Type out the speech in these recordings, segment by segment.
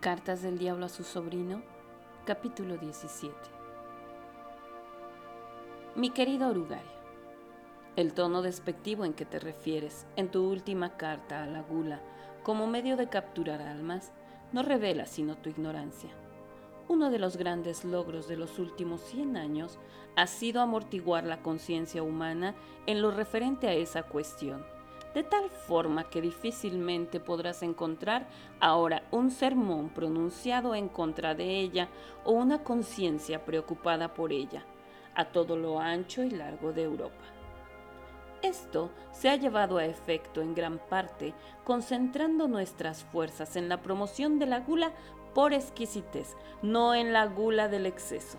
Cartas del Diablo a su sobrino, capítulo 17. Mi querido Orugario, el tono despectivo en que te refieres en tu última carta a la gula como medio de capturar almas no revela sino tu ignorancia. Uno de los grandes logros de los últimos 100 años ha sido amortiguar la conciencia humana en lo referente a esa cuestión de tal forma que difícilmente podrás encontrar ahora un sermón pronunciado en contra de ella o una conciencia preocupada por ella, a todo lo ancho y largo de Europa. Esto se ha llevado a efecto en gran parte concentrando nuestras fuerzas en la promoción de la gula por exquisitez, no en la gula del exceso.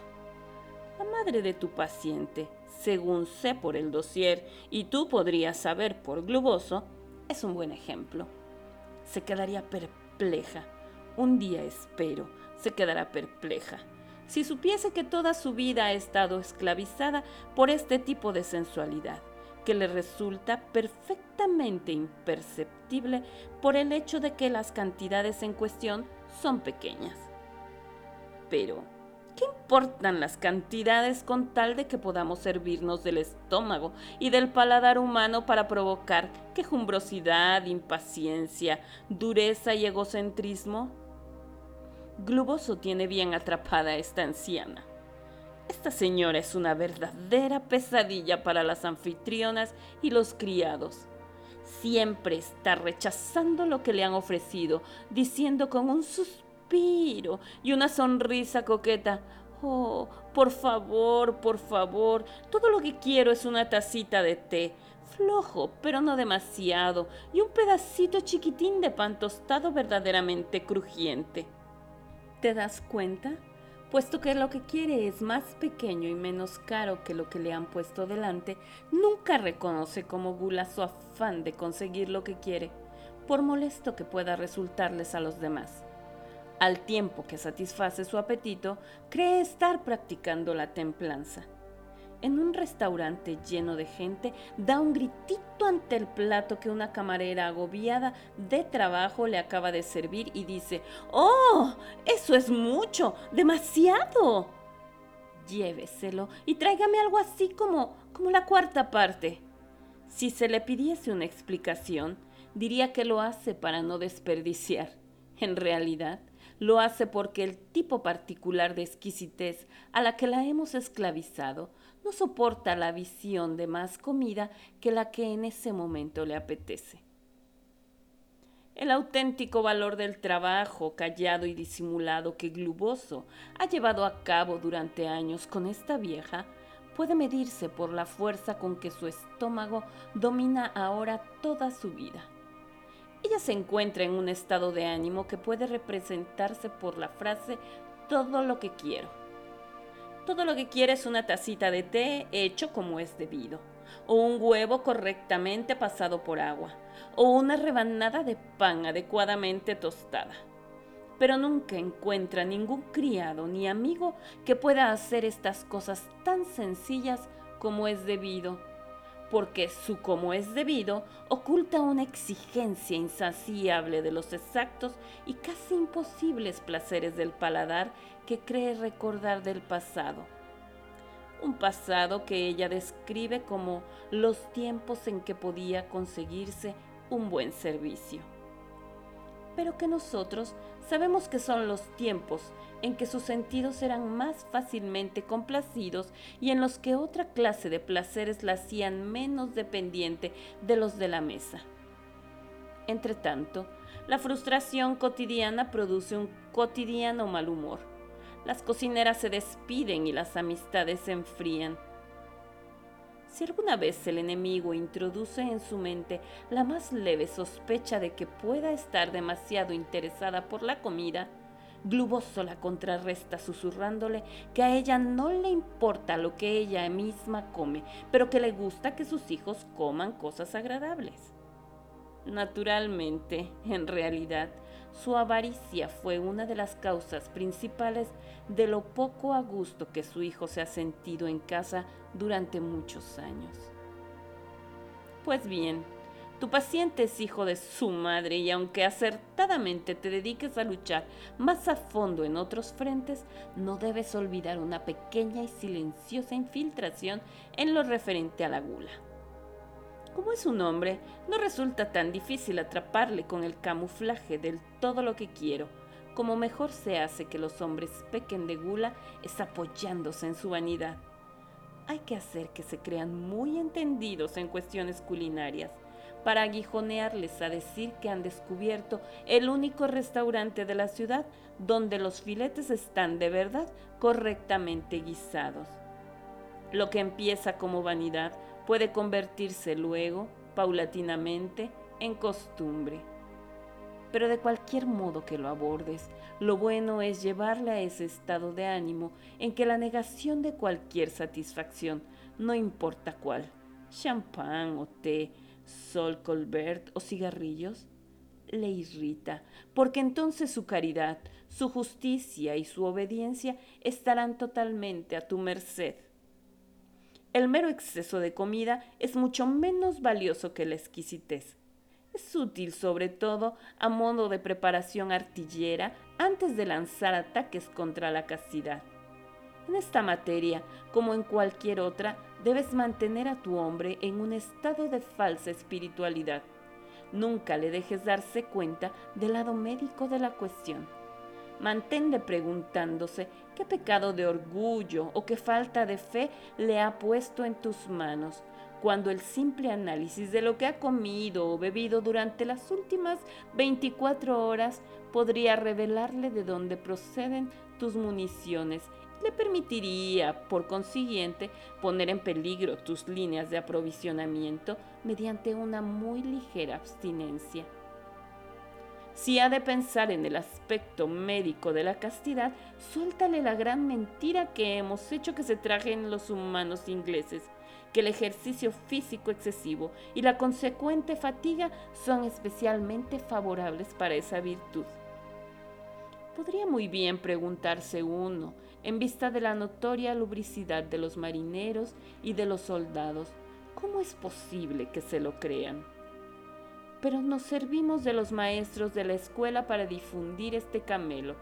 La madre de tu paciente, según sé por el dossier y tú podrías saber por globoso, es un buen ejemplo. Se quedaría perpleja. Un día espero, se quedará perpleja. Si supiese que toda su vida ha estado esclavizada por este tipo de sensualidad, que le resulta perfectamente imperceptible por el hecho de que las cantidades en cuestión son pequeñas. Pero, ¿Qué importan las cantidades con tal de que podamos servirnos del estómago y del paladar humano para provocar quejumbrosidad, impaciencia, dureza y egocentrismo? Gluboso tiene bien atrapada a esta anciana. Esta señora es una verdadera pesadilla para las anfitrionas y los criados. Siempre está rechazando lo que le han ofrecido, diciendo con un suspiro y una sonrisa coqueta. Oh, por favor, por favor, todo lo que quiero es una tacita de té, flojo, pero no demasiado, y un pedacito chiquitín de pan tostado verdaderamente crujiente. ¿Te das cuenta? Puesto que lo que quiere es más pequeño y menos caro que lo que le han puesto delante, nunca reconoce como gula su afán de conseguir lo que quiere, por molesto que pueda resultarles a los demás al tiempo que satisface su apetito, cree estar practicando la templanza. En un restaurante lleno de gente, da un gritito ante el plato que una camarera agobiada de trabajo le acaba de servir y dice, ¡Oh! Eso es mucho, demasiado. Lléveselo y tráigame algo así como, como la cuarta parte. Si se le pidiese una explicación, diría que lo hace para no desperdiciar. En realidad, lo hace porque el tipo particular de exquisitez a la que la hemos esclavizado no soporta la visión de más comida que la que en ese momento le apetece. El auténtico valor del trabajo callado y disimulado que Gluboso ha llevado a cabo durante años con esta vieja puede medirse por la fuerza con que su estómago domina ahora toda su vida. Ella se encuentra en un estado de ánimo que puede representarse por la frase todo lo que quiero. Todo lo que quiere es una tacita de té hecho como es debido, o un huevo correctamente pasado por agua, o una rebanada de pan adecuadamente tostada. Pero nunca encuentra ningún criado ni amigo que pueda hacer estas cosas tan sencillas como es debido porque su como es debido oculta una exigencia insaciable de los exactos y casi imposibles placeres del paladar que cree recordar del pasado. Un pasado que ella describe como los tiempos en que podía conseguirse un buen servicio. Pero que nosotros sabemos que son los tiempos en que sus sentidos eran más fácilmente complacidos y en los que otra clase de placeres la hacían menos dependiente de los de la mesa. Entretanto, la frustración cotidiana produce un cotidiano mal humor. Las cocineras se despiden y las amistades se enfrían. Si alguna vez el enemigo introduce en su mente la más leve sospecha de que pueda estar demasiado interesada por la comida, Gluboso la contrarresta susurrándole que a ella no le importa lo que ella misma come, pero que le gusta que sus hijos coman cosas agradables. Naturalmente, en realidad, su avaricia fue una de las causas principales de lo poco a gusto que su hijo se ha sentido en casa durante muchos años. Pues bien, tu paciente es hijo de su madre y aunque acertadamente te dediques a luchar más a fondo en otros frentes, no debes olvidar una pequeña y silenciosa infiltración en lo referente a la gula. Como es un hombre, no resulta tan difícil atraparle con el camuflaje del todo lo que quiero. Como mejor se hace que los hombres pequen de gula es apoyándose en su vanidad. Hay que hacer que se crean muy entendidos en cuestiones culinarias para aguijonearles a decir que han descubierto el único restaurante de la ciudad donde los filetes están de verdad correctamente guisados. Lo que empieza como vanidad puede convertirse luego, paulatinamente, en costumbre. Pero de cualquier modo que lo abordes, lo bueno es llevarle a ese estado de ánimo en que la negación de cualquier satisfacción, no importa cuál, champán o té, sol colbert o cigarrillos, le irrita, porque entonces su caridad, su justicia y su obediencia estarán totalmente a tu merced. El mero exceso de comida es mucho menos valioso que la exquisitez. Es útil sobre todo a modo de preparación artillera antes de lanzar ataques contra la castidad. En esta materia, como en cualquier otra, debes mantener a tu hombre en un estado de falsa espiritualidad. Nunca le dejes darse cuenta del lado médico de la cuestión manténle preguntándose qué pecado de orgullo o qué falta de fe le ha puesto en tus manos, cuando el simple análisis de lo que ha comido o bebido durante las últimas 24 horas podría revelarle de dónde proceden tus municiones le permitiría, por consiguiente, poner en peligro tus líneas de aprovisionamiento mediante una muy ligera abstinencia. Si ha de pensar en el aspecto médico de la castidad, suéltale la gran mentira que hemos hecho que se trajen los humanos ingleses, que el ejercicio físico excesivo y la consecuente fatiga son especialmente favorables para esa virtud. Podría muy bien preguntarse uno, en vista de la notoria lubricidad de los marineros y de los soldados, ¿cómo es posible que se lo crean? pero nos servimos de los maestros de la escuela para difundir este camelo,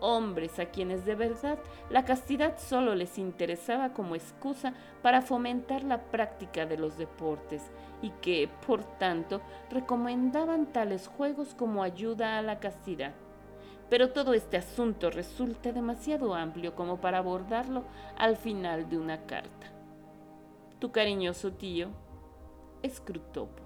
hombres a quienes de verdad la castidad solo les interesaba como excusa para fomentar la práctica de los deportes y que, por tanto, recomendaban tales juegos como ayuda a la castidad. Pero todo este asunto resulta demasiado amplio como para abordarlo al final de una carta. Tu cariñoso tío, Scrutopo.